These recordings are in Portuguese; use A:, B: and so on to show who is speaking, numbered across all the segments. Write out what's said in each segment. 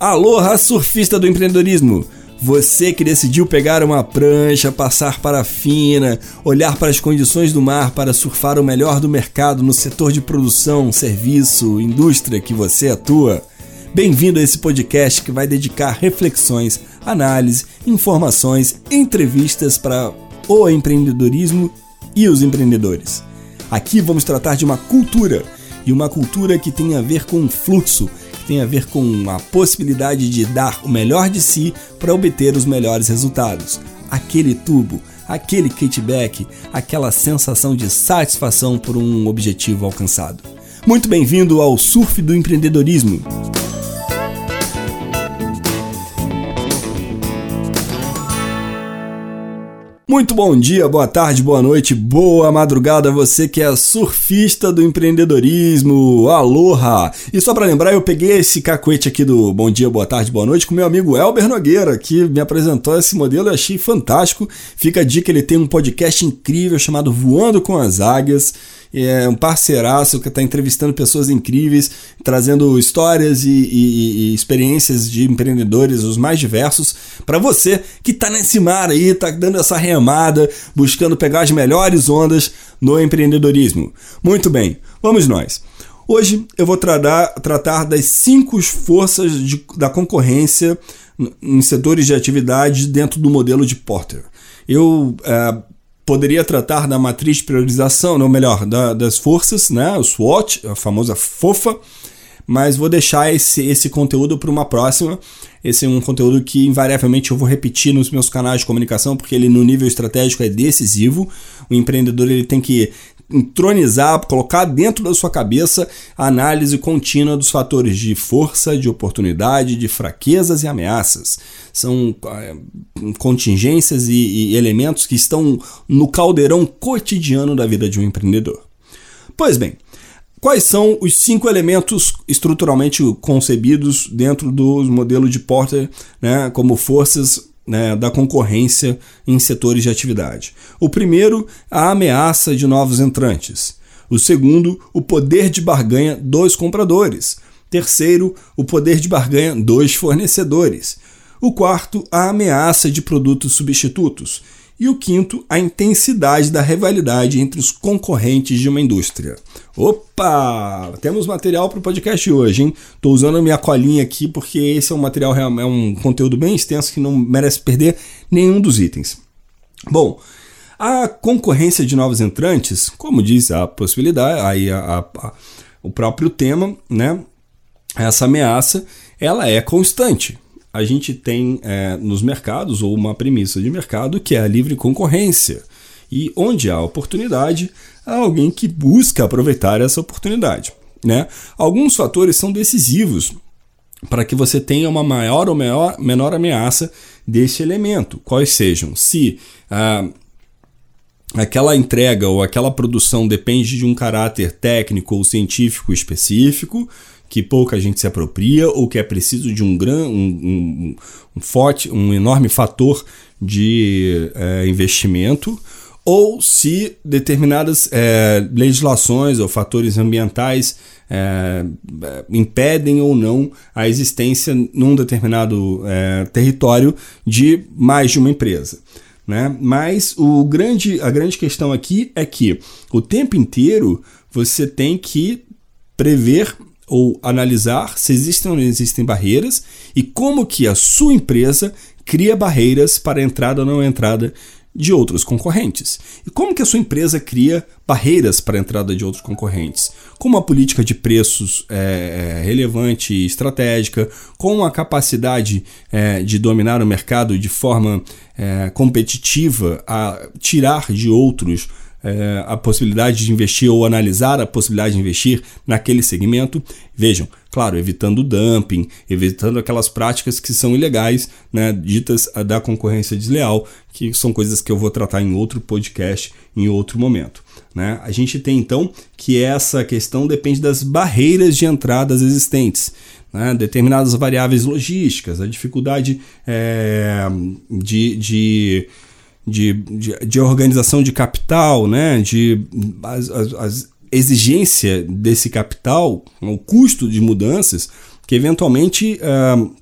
A: Aloha, surfista do empreendedorismo! Você que decidiu pegar uma prancha, passar para a fina, olhar para as condições do mar para surfar o melhor do mercado no setor de produção, serviço, indústria que você atua. Bem-vindo a esse podcast que vai dedicar reflexões, análise, informações, entrevistas para o empreendedorismo e os empreendedores. Aqui vamos tratar de uma cultura e uma cultura que tem a ver com fluxo tem a ver com a possibilidade de dar o melhor de si para obter os melhores resultados. Aquele tubo, aquele kickback, aquela sensação de satisfação por um objetivo alcançado. Muito bem-vindo ao Surf do Empreendedorismo. Muito bom dia, boa tarde, boa noite, boa madrugada, você que é surfista do empreendedorismo, aloha! E só para lembrar, eu peguei esse cacuete aqui do bom dia, boa tarde, boa noite com meu amigo Elber Nogueira, que me apresentou esse modelo e achei fantástico. Fica a dica, ele tem um podcast incrível chamado Voando com as Águias é um parceiraço que está entrevistando pessoas incríveis, trazendo histórias e, e, e, experiências de empreendedores os mais diversos para você que está nesse mar aí, está dando essa remada, buscando pegar as melhores ondas no empreendedorismo. Muito bem, vamos nós. Hoje eu vou tratar, tratar das cinco forças de, da concorrência em setores de atividade dentro do modelo de Porter. Eu é, poderia tratar da matriz de priorização, ou melhor, da, das forças, né, o SWOT, a famosa FOFA, mas vou deixar esse, esse conteúdo para uma próxima. Esse é um conteúdo que invariavelmente eu vou repetir nos meus canais de comunicação, porque ele no nível estratégico é decisivo. O empreendedor ele tem que entronizar, colocar dentro da sua cabeça a análise contínua dos fatores de força, de oportunidade, de fraquezas e ameaças. São é, contingências e, e elementos que estão no caldeirão cotidiano da vida de um empreendedor. Pois bem, Quais são os cinco elementos estruturalmente concebidos dentro do modelo de Porter né, como forças né, da concorrência em setores de atividade. O primeiro, a ameaça de novos entrantes. O segundo, o poder de barganha dos compradores. Terceiro, o poder de barganha dos fornecedores. O quarto, a ameaça de produtos substitutos. E o quinto, a intensidade da rivalidade entre os concorrentes de uma indústria. Opa! Temos material para o podcast hoje, hein? Estou usando a minha colinha aqui porque esse é um material, é um conteúdo bem extenso que não merece perder nenhum dos itens. Bom, a concorrência de novos entrantes, como diz a possibilidade, aí a, a, a, o próprio tema, né? Essa ameaça, ela é constante a gente tem é, nos mercados, ou uma premissa de mercado, que é a livre concorrência. E onde há oportunidade, há alguém que busca aproveitar essa oportunidade. Né? Alguns fatores são decisivos para que você tenha uma maior ou maior, menor ameaça desse elemento. Quais sejam? Se ah, aquela entrega ou aquela produção depende de um caráter técnico ou científico específico, que pouca gente se apropria ou que é preciso de um, gran, um, um, um forte, um enorme fator de é, investimento, ou se determinadas é, legislações ou fatores ambientais é, impedem ou não a existência num determinado é, território de mais de uma empresa. Né? Mas o grande, a grande questão aqui é que o tempo inteiro você tem que prever ou analisar se existem ou não existem barreiras e como que a sua empresa cria barreiras para a entrada ou não entrada de outros concorrentes. E como que a sua empresa cria barreiras para a entrada de outros concorrentes? Com uma política de preços é, relevante e estratégica, com a capacidade é, de dominar o mercado de forma é, competitiva a tirar de outros é, a possibilidade de investir ou analisar a possibilidade de investir naquele segmento. Vejam, claro, evitando o dumping, evitando aquelas práticas que são ilegais, né, ditas da concorrência desleal, que são coisas que eu vou tratar em outro podcast, em outro momento. Né? A gente tem então que essa questão depende das barreiras de entradas existentes. Né? determinadas variáveis logísticas, a dificuldade é, de, de de, de, de organização de capital, né? de as, as, as exigência desse capital, o custo de mudanças, que eventualmente uh,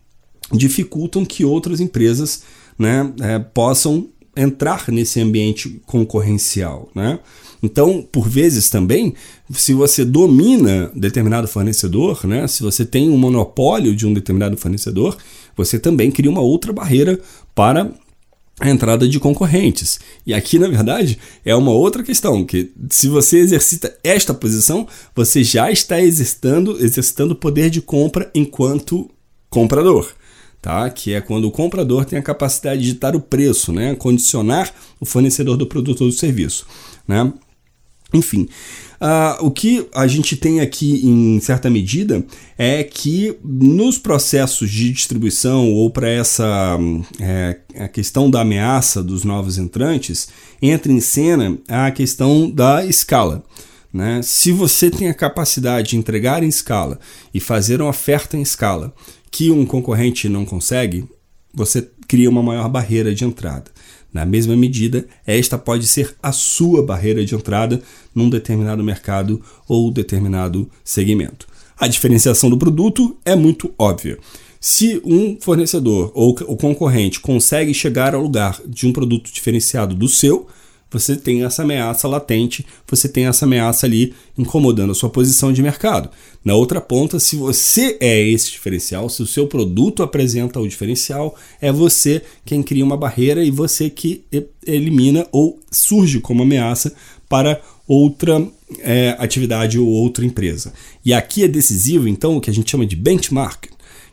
A: dificultam que outras empresas né, é, possam entrar nesse ambiente concorrencial. Né? Então, por vezes também, se você domina determinado fornecedor, né, se você tem um monopólio de um determinado fornecedor, você também cria uma outra barreira para a entrada de concorrentes. E aqui, na verdade, é uma outra questão, que se você exercita esta posição, você já está exercitando, exercitando poder de compra enquanto comprador. Tá? Que é quando o comprador tem a capacidade de ditar o preço, né? condicionar o fornecedor do produto ou do serviço. Né? Enfim, uh, o que a gente tem aqui em certa medida é que nos processos de distribuição ou para essa é, a questão da ameaça dos novos entrantes, entra em cena a questão da escala. Né? Se você tem a capacidade de entregar em escala e fazer uma oferta em escala que um concorrente não consegue, você cria uma maior barreira de entrada. Na mesma medida, esta pode ser a sua barreira de entrada num determinado mercado ou determinado segmento. A diferenciação do produto é muito óbvia. Se um fornecedor ou o concorrente consegue chegar ao lugar de um produto diferenciado do seu, você tem essa ameaça latente, você tem essa ameaça ali incomodando a sua posição de mercado. Na outra ponta, se você é esse diferencial, se o seu produto apresenta o diferencial, é você quem cria uma barreira e você que elimina ou surge como ameaça para outra é, atividade ou outra empresa. E aqui é decisivo, então, o que a gente chama de benchmark,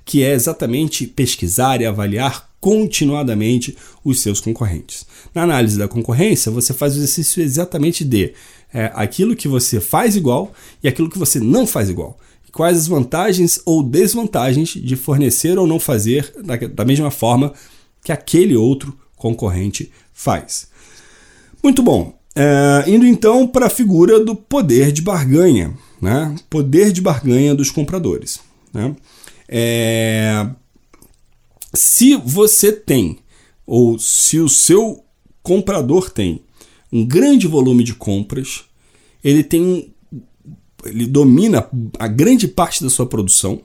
A: que é exatamente pesquisar e avaliar continuadamente os seus concorrentes. Na análise da concorrência, você faz o exercício exatamente de é, aquilo que você faz igual e aquilo que você não faz igual. Quais as vantagens ou desvantagens de fornecer ou não fazer da, da mesma forma que aquele outro concorrente faz. Muito bom. É, indo então para a figura do poder de barganha, né? Poder de barganha dos compradores. Né? É, se você tem, ou se o seu comprador tem um grande volume de compras, ele tem ele domina a grande parte da sua produção,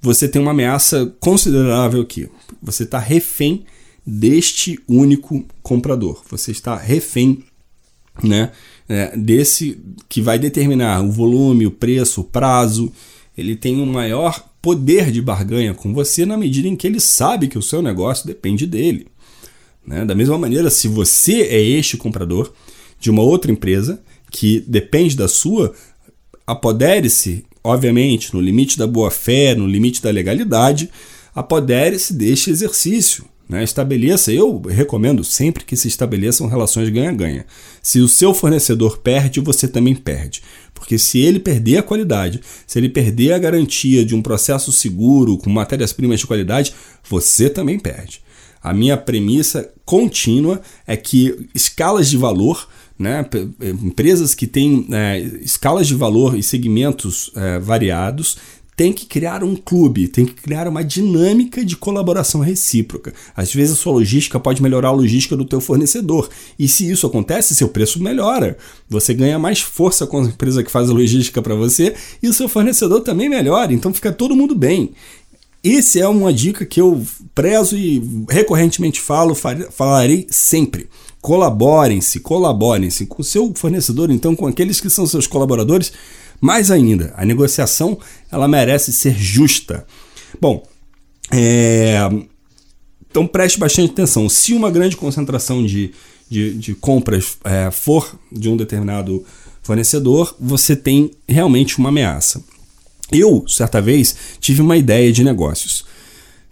A: você tem uma ameaça considerável aqui. Você está refém deste único comprador. Você está refém né, é, desse que vai determinar o volume, o preço, o prazo. Ele tem um maior poder de barganha com você na medida em que ele sabe que o seu negócio depende dele. Né? Da mesma maneira, se você é este comprador de uma outra empresa que depende da sua, apodere-se, obviamente, no limite da boa-fé, no limite da legalidade, apodere-se deste exercício. Né? Estabeleça, eu recomendo sempre que se estabeleçam relações ganha-ganha. Se o seu fornecedor perde, você também perde. Porque se ele perder a qualidade, se ele perder a garantia de um processo seguro com matérias-primas de qualidade, você também perde. A minha premissa contínua é que escalas de valor, né, empresas que têm é, escalas de valor e segmentos é, variados, tem que criar um clube, tem que criar uma dinâmica de colaboração recíproca. Às vezes a sua logística pode melhorar a logística do teu fornecedor. E se isso acontece, seu preço melhora. Você ganha mais força com a empresa que faz a logística para você e o seu fornecedor também melhora. Então fica todo mundo bem. Essa é uma dica que eu prezo e recorrentemente falo, falarei sempre. Colaborem-se, colaborem-se com o seu fornecedor, então com aqueles que são seus colaboradores mais ainda, a negociação ela merece ser justa. Bom, é... então preste bastante atenção. Se uma grande concentração de, de, de compras é, for de um determinado fornecedor, você tem realmente uma ameaça. Eu, certa vez, tive uma ideia de negócios.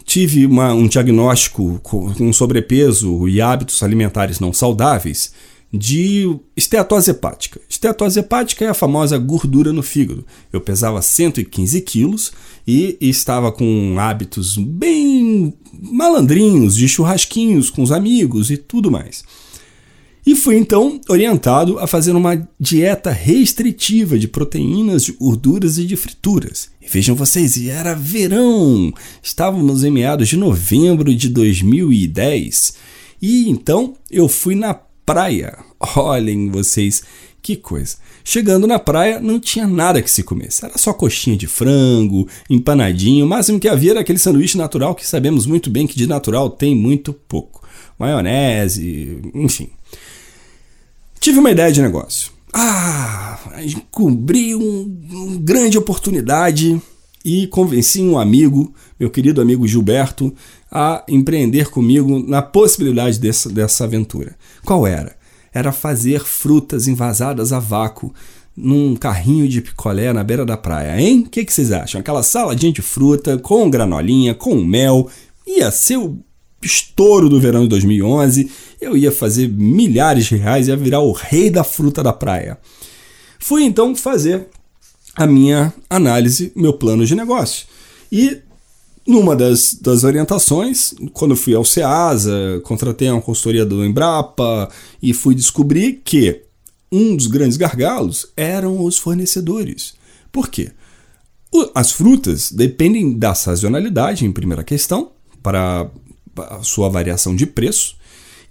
A: Tive uma, um diagnóstico com sobrepeso e hábitos alimentares não saudáveis de esteatose hepática. Esteatose hepática é a famosa gordura no fígado. Eu pesava 115 quilos e estava com hábitos bem malandrinhos, de churrasquinhos com os amigos e tudo mais. E fui então orientado a fazer uma dieta restritiva de proteínas, de gorduras e de frituras. E vejam vocês, era verão! Estávamos em meados de novembro de 2010. E então eu fui na praia. Olhem vocês que coisa. Chegando na praia, não tinha nada que se comesse. Era só coxinha de frango, empanadinho. O máximo que havia era aquele sanduíche natural que sabemos muito bem que de natural tem muito pouco. Maionese, enfim. Tive uma ideia de negócio. Ah, cobri um, uma grande oportunidade e convenci um amigo, meu querido amigo Gilberto, a empreender comigo na possibilidade dessa, dessa aventura. Qual era? Era fazer frutas envasadas a vácuo num carrinho de picolé na beira da praia, hein? O que, que vocês acham? Aquela saladinha de fruta com granolinha, com mel, ia ser o estouro do verão de 2011, eu ia fazer milhares de reais, ia virar o rei da fruta da praia. Fui então fazer a minha análise, meu plano de negócio. E numa das, das orientações, quando fui ao SEASA, contratei uma consultoria do Embrapa e fui descobrir que um dos grandes gargalos eram os fornecedores. Por quê? As frutas dependem da sazonalidade, em primeira questão, para a sua variação de preço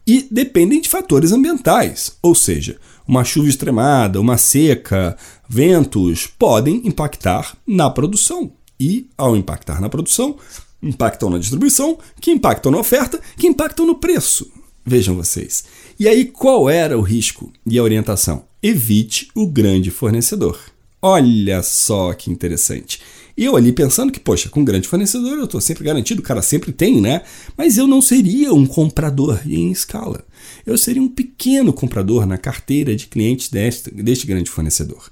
A: e dependem de fatores ambientais, ou seja, uma chuva extremada, uma seca, ventos podem impactar na produção. E, ao impactar na produção, impactam na distribuição, que impactam na oferta, que impactam no preço. Vejam vocês. E aí, qual era o risco e a orientação? Evite o grande fornecedor. Olha só que interessante. E eu ali pensando que, poxa, com um grande fornecedor eu estou sempre garantido, o cara sempre tem, né? Mas eu não seria um comprador em escala. Eu seria um pequeno comprador na carteira de clientes deste, deste grande fornecedor.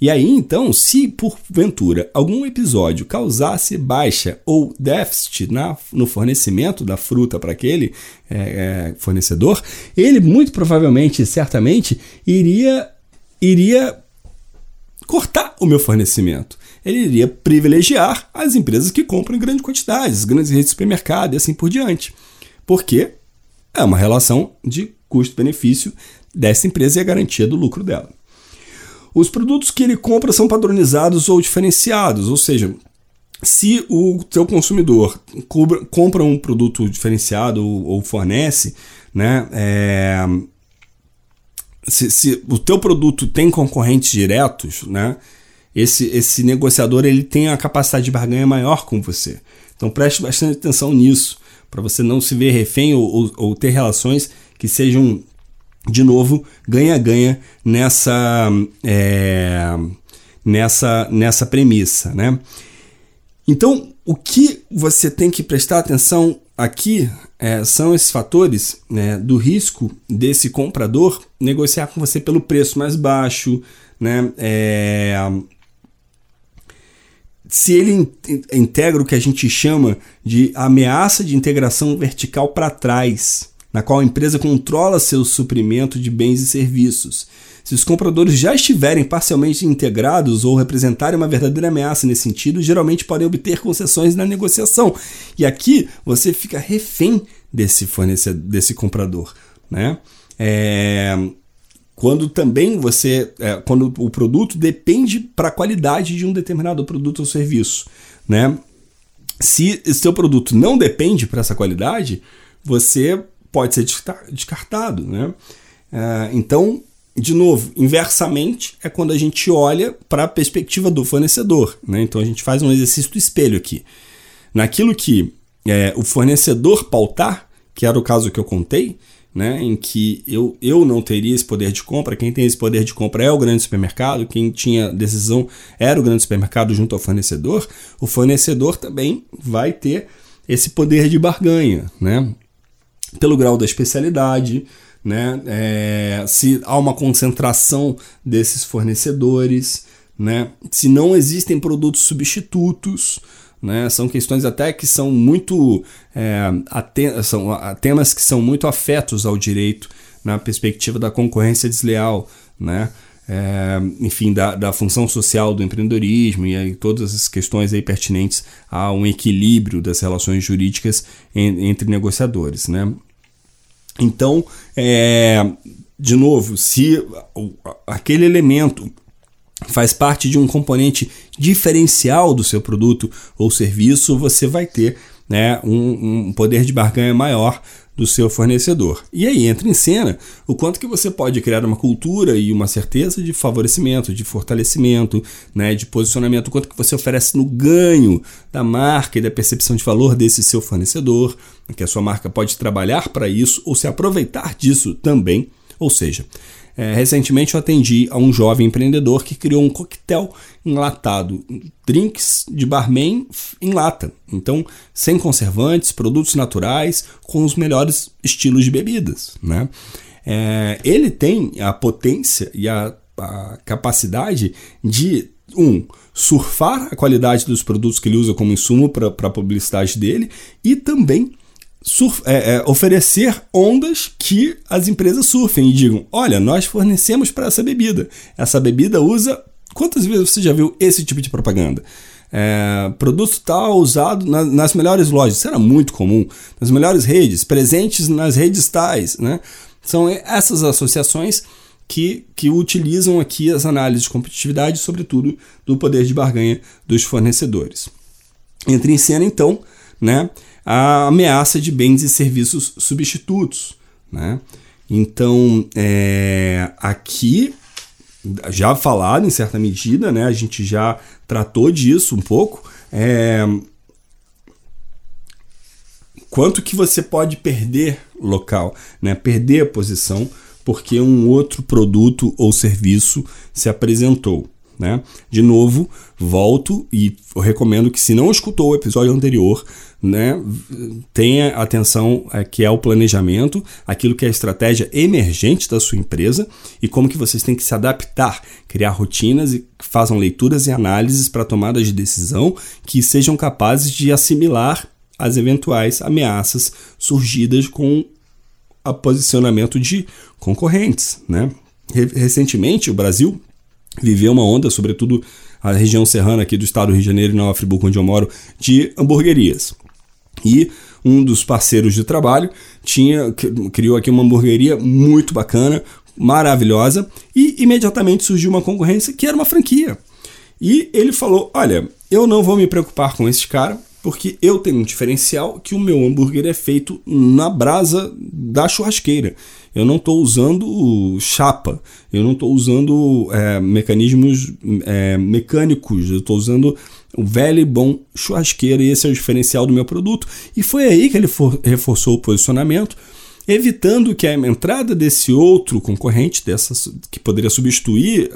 A: E aí, então, se porventura algum episódio causasse baixa ou déficit na, no fornecimento da fruta para aquele é, é, fornecedor, ele muito provavelmente, certamente, iria, iria cortar o meu fornecimento ele iria privilegiar as empresas que compram em grande quantidade, as grandes redes de supermercado e assim por diante. Porque é uma relação de custo-benefício dessa empresa e a garantia do lucro dela. Os produtos que ele compra são padronizados ou diferenciados, ou seja, se o teu consumidor compra um produto diferenciado ou fornece, né, é, se, se, o teu produto tem concorrentes diretos, né, esse, esse negociador ele tem a capacidade de barganha maior com você. Então preste bastante atenção nisso, para você não se ver refém ou, ou, ou, ter relações que sejam, de novo, ganha-ganha nessa, é, nessa, nessa premissa. Né? Então, o que você tem que prestar atenção aqui é, são esses fatores né, do risco desse comprador negociar com você pelo preço mais baixo, né, é, se ele integra o que a gente chama de ameaça de integração vertical para trás, na qual a empresa controla seu suprimento de bens e serviços. Se os compradores já estiverem parcialmente integrados ou representarem uma verdadeira ameaça nesse sentido, geralmente podem obter concessões na negociação. E aqui você fica refém desse fornecedor, desse comprador, né? É, quando também você, é, quando o produto depende para a qualidade de um determinado produto ou serviço, né? Se seu produto não depende para essa qualidade, você pode ser descartado, né? É, então, de novo, inversamente é quando a gente olha para a perspectiva do fornecedor, né? Então a gente faz um exercício do espelho aqui. Naquilo que é, o fornecedor pautar, que era o caso que eu contei, né, em que eu, eu não teria esse poder de compra, quem tem esse poder de compra é o grande supermercado, quem tinha decisão era o grande supermercado junto ao fornecedor, o fornecedor também vai ter esse poder de barganha, né, pelo grau da especialidade, né, é, se há uma concentração desses fornecedores, né, se não existem produtos substitutos, né? São questões até que são muito é, são temas que são muito afetos ao direito na perspectiva da concorrência desleal, né? É, enfim, da, da função social do empreendedorismo e aí, todas as questões aí pertinentes a um equilíbrio das relações jurídicas en, entre negociadores, né? Então, é, de novo, se aquele elemento faz parte de um componente diferencial do seu produto ou serviço, você vai ter né, um, um poder de barganha maior do seu fornecedor. E aí entra em cena o quanto que você pode criar uma cultura e uma certeza de favorecimento, de fortalecimento, né, de posicionamento, o quanto que você oferece no ganho da marca e da percepção de valor desse seu fornecedor, que a sua marca pode trabalhar para isso ou se aproveitar disso também. Ou seja, é, recentemente eu atendi a um jovem empreendedor que criou um coquetel enlatado, drinks de barman em lata. Então, sem conservantes, produtos naturais, com os melhores estilos de bebidas. Né? É, ele tem a potência e a, a capacidade de, um, surfar a qualidade dos produtos que ele usa como insumo para a publicidade dele e também surf, é, é, oferecer ondas que as empresas surfem e digam: olha, nós fornecemos para essa bebida. Essa bebida usa. Quantas vezes você já viu esse tipo de propaganda? É, produto tal usado na, nas melhores lojas, isso era muito comum, nas melhores redes, presentes nas redes tais, né? São essas associações que, que utilizam aqui as análises de competitividade, sobretudo do poder de barganha dos fornecedores. Entra em cena, então, né, a ameaça de bens e serviços substitutos. Né? Então, é, aqui, já falado em certa medida, né, a gente já tratou disso um pouco. É, quanto que você pode perder local, né, perder a posição porque um outro produto ou serviço se apresentou. Né? De novo, volto e recomendo que, se não escutou o episódio anterior, né, tenha atenção é, que é o planejamento, aquilo que é a estratégia emergente da sua empresa e como que vocês têm que se adaptar, criar rotinas e façam leituras e análises para tomadas de decisão que sejam capazes de assimilar as eventuais ameaças surgidas com o posicionamento de concorrentes. Né? Recentemente, o Brasil viveu uma onda, sobretudo a região serrana aqui do estado do Rio de Janeiro e Nova Friburgo, onde eu moro, de hamburguerias. E um dos parceiros de trabalho tinha criou aqui uma hamburgueria muito bacana, maravilhosa, e imediatamente surgiu uma concorrência que era uma franquia. E ele falou: Olha, eu não vou me preocupar com esse cara, porque eu tenho um diferencial que o meu hambúrguer é feito na brasa da churrasqueira. Eu não estou usando chapa, eu não estou usando é, mecanismos é, mecânicos, eu estou usando o velho e bom churrasqueiro, e esse é o diferencial do meu produto. E foi aí que ele for, reforçou o posicionamento, evitando que a entrada desse outro concorrente, dessas, que poderia substituir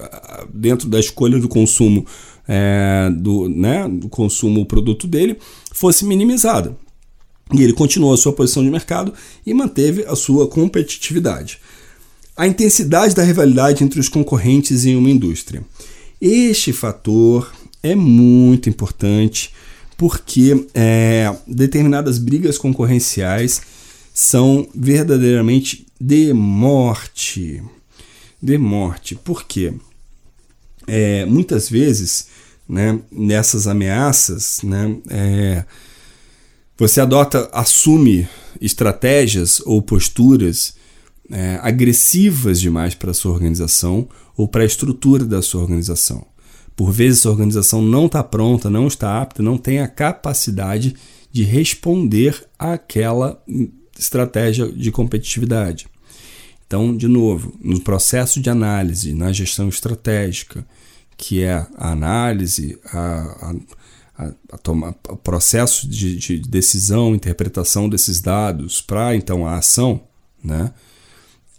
A: dentro da escolha do consumo é, do, né, do consumo o produto dele, fosse minimizada. E ele continuou a sua posição de mercado e manteve a sua competitividade. A intensidade da rivalidade entre os concorrentes em uma indústria. Este fator é muito importante porque é, determinadas brigas concorrenciais são verdadeiramente de morte. De morte. Por quê? É, muitas vezes, né, nessas ameaças, né, é, você adota, assume estratégias ou posturas é, agressivas demais para a sua organização ou para a estrutura da sua organização. Por vezes a organização não está pronta, não está apta, não tem a capacidade de responder àquela estratégia de competitividade. Então, de novo, no processo de análise, na gestão estratégica, que é a análise, a, a, a, a toma, o processo de, de, decisão, interpretação desses dados para então a ação, né,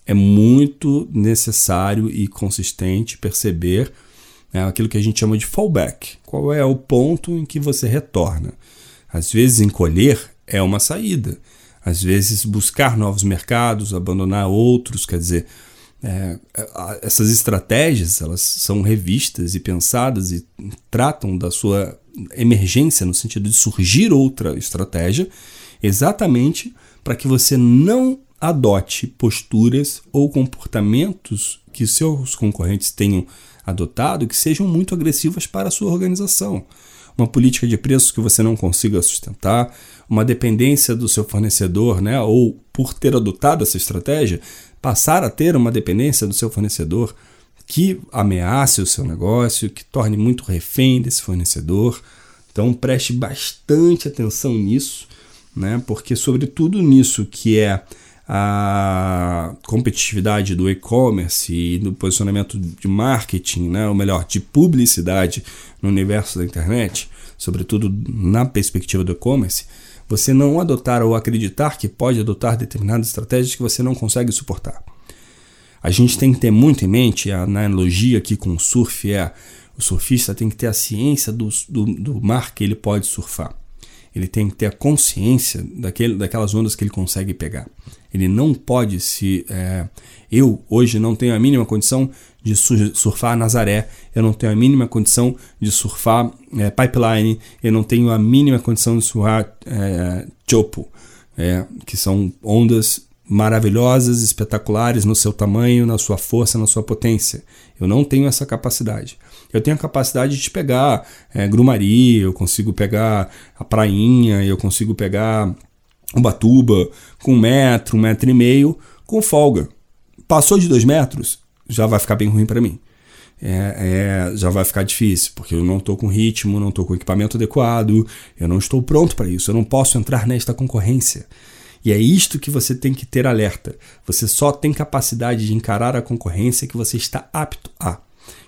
A: é muito necessário e consistente perceber é aquilo que a gente chama de fallback. Qual é o ponto em que você retorna? Às vezes, encolher é uma saída. Às vezes, buscar novos mercados, abandonar outros, quer dizer, é, essas estratégias elas são revistas e pensadas e tratam da sua emergência no sentido de surgir outra estratégia, exatamente para que você não adote posturas ou comportamentos que seus concorrentes tenham adotado que sejam muito agressivas para a sua organização. Uma política de preços que você não consiga sustentar, uma dependência do seu fornecedor, né? ou por ter adotado essa estratégia, passar a ter uma dependência do seu fornecedor que ameace o seu negócio, que torne muito refém desse fornecedor. Então preste bastante atenção nisso, né? Porque sobretudo nisso que é a competitividade do e-commerce e do posicionamento de marketing, né? ou melhor, de publicidade no universo da internet, sobretudo na perspectiva do e-commerce, você não adotar ou acreditar que pode adotar determinadas estratégias que você não consegue suportar. A gente tem que ter muito em mente, a analogia aqui com o surf é o surfista tem que ter a ciência do, do, do mar que ele pode surfar. Ele tem que ter a consciência daquele, daquelas ondas que ele consegue pegar. Ele não pode se. É, eu hoje não tenho a mínima condição de surfar Nazaré, eu não tenho a mínima condição de surfar é, Pipeline, eu não tenho a mínima condição de surfar é, Chopo, é, que são ondas maravilhosas, espetaculares no seu tamanho, na sua força, na sua potência. Eu não tenho essa capacidade. Eu tenho a capacidade de pegar é, grumari, eu consigo pegar a prainha, eu consigo pegar Ubatuba com um metro, um metro e meio, com folga. Passou de dois metros, já vai ficar bem ruim para mim. É, é, já vai ficar difícil, porque eu não estou com ritmo, não estou com equipamento adequado, eu não estou pronto para isso, eu não posso entrar nesta concorrência. E é isto que você tem que ter alerta. Você só tem capacidade de encarar a concorrência que você está apto a,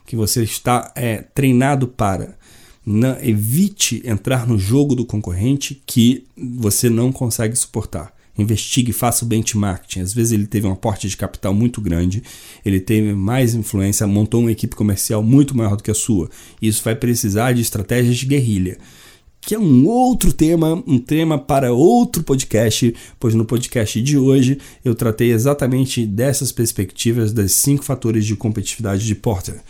A: que você está é, treinado para. Não, evite entrar no jogo do concorrente que você não consegue suportar. Investigue, faça o benchmarking. Às vezes ele teve um aporte de capital muito grande, ele teve mais influência, montou uma equipe comercial muito maior do que a sua. Isso vai precisar de estratégias de guerrilha que é um outro tema, um tema para outro podcast, pois no podcast de hoje eu tratei exatamente dessas perspectivas das cinco fatores de competitividade de Porter.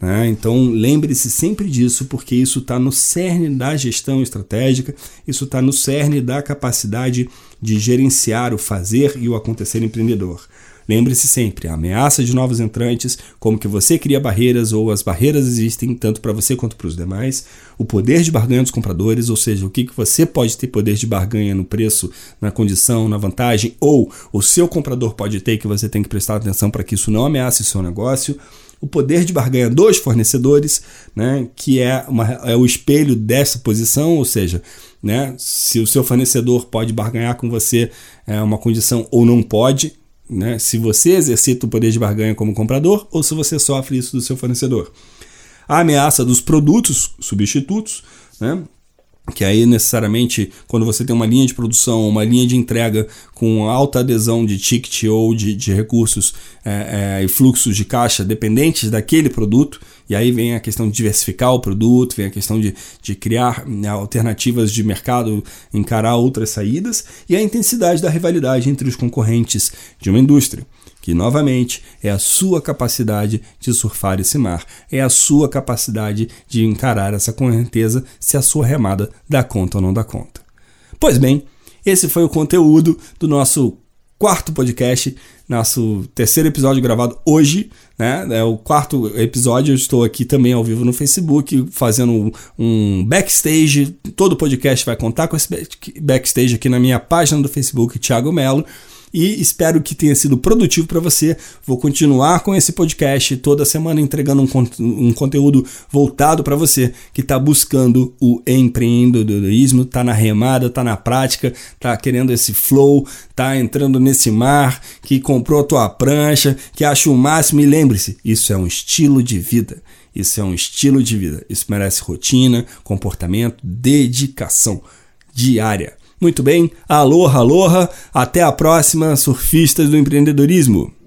A: Né? Então lembre-se sempre disso, porque isso está no cerne da gestão estratégica, isso está no cerne da capacidade de gerenciar o fazer e o acontecer empreendedor. Lembre-se sempre, a ameaça de novos entrantes, como que você cria barreiras ou as barreiras existem tanto para você quanto para os demais, o poder de barganha dos compradores, ou seja, o que, que você pode ter poder de barganha no preço, na condição, na vantagem, ou o seu comprador pode ter que você tem que prestar atenção para que isso não ameace o seu negócio o poder de barganha dos fornecedores, né, que é, uma, é o espelho dessa posição, ou seja, né, se o seu fornecedor pode barganhar com você é, uma condição ou não pode, né? Se você exercita o poder de barganha como comprador ou se você sofre isso do seu fornecedor. A ameaça dos produtos substitutos, né? Que aí necessariamente quando você tem uma linha de produção, uma linha de entrega com alta adesão de ticket ou de, de recursos é, é, e fluxos de caixa dependentes daquele produto, e aí vem a questão de diversificar o produto, vem a questão de, de criar né, alternativas de mercado, encarar outras saídas, e a intensidade da rivalidade entre os concorrentes de uma indústria que novamente é a sua capacidade de surfar esse mar, é a sua capacidade de encarar essa correnteza se a sua remada dá conta ou não dá conta. Pois bem, esse foi o conteúdo do nosso quarto podcast, nosso terceiro episódio gravado hoje, né? É o quarto episódio. Eu estou aqui também ao vivo no Facebook, fazendo um backstage. Todo podcast vai contar com esse backstage aqui na minha página do Facebook, Thiago Melo e espero que tenha sido produtivo para você. Vou continuar com esse podcast toda semana entregando um, um conteúdo voltado para você que está buscando o empreendedorismo, está na remada, está na prática, está querendo esse flow, está entrando nesse mar, que comprou a tua prancha, que acha o máximo e lembre-se, isso é um estilo de vida. Isso é um estilo de vida. Isso merece rotina, comportamento, dedicação diária. Muito bem, aloha, aloha, até a próxima, surfistas do empreendedorismo.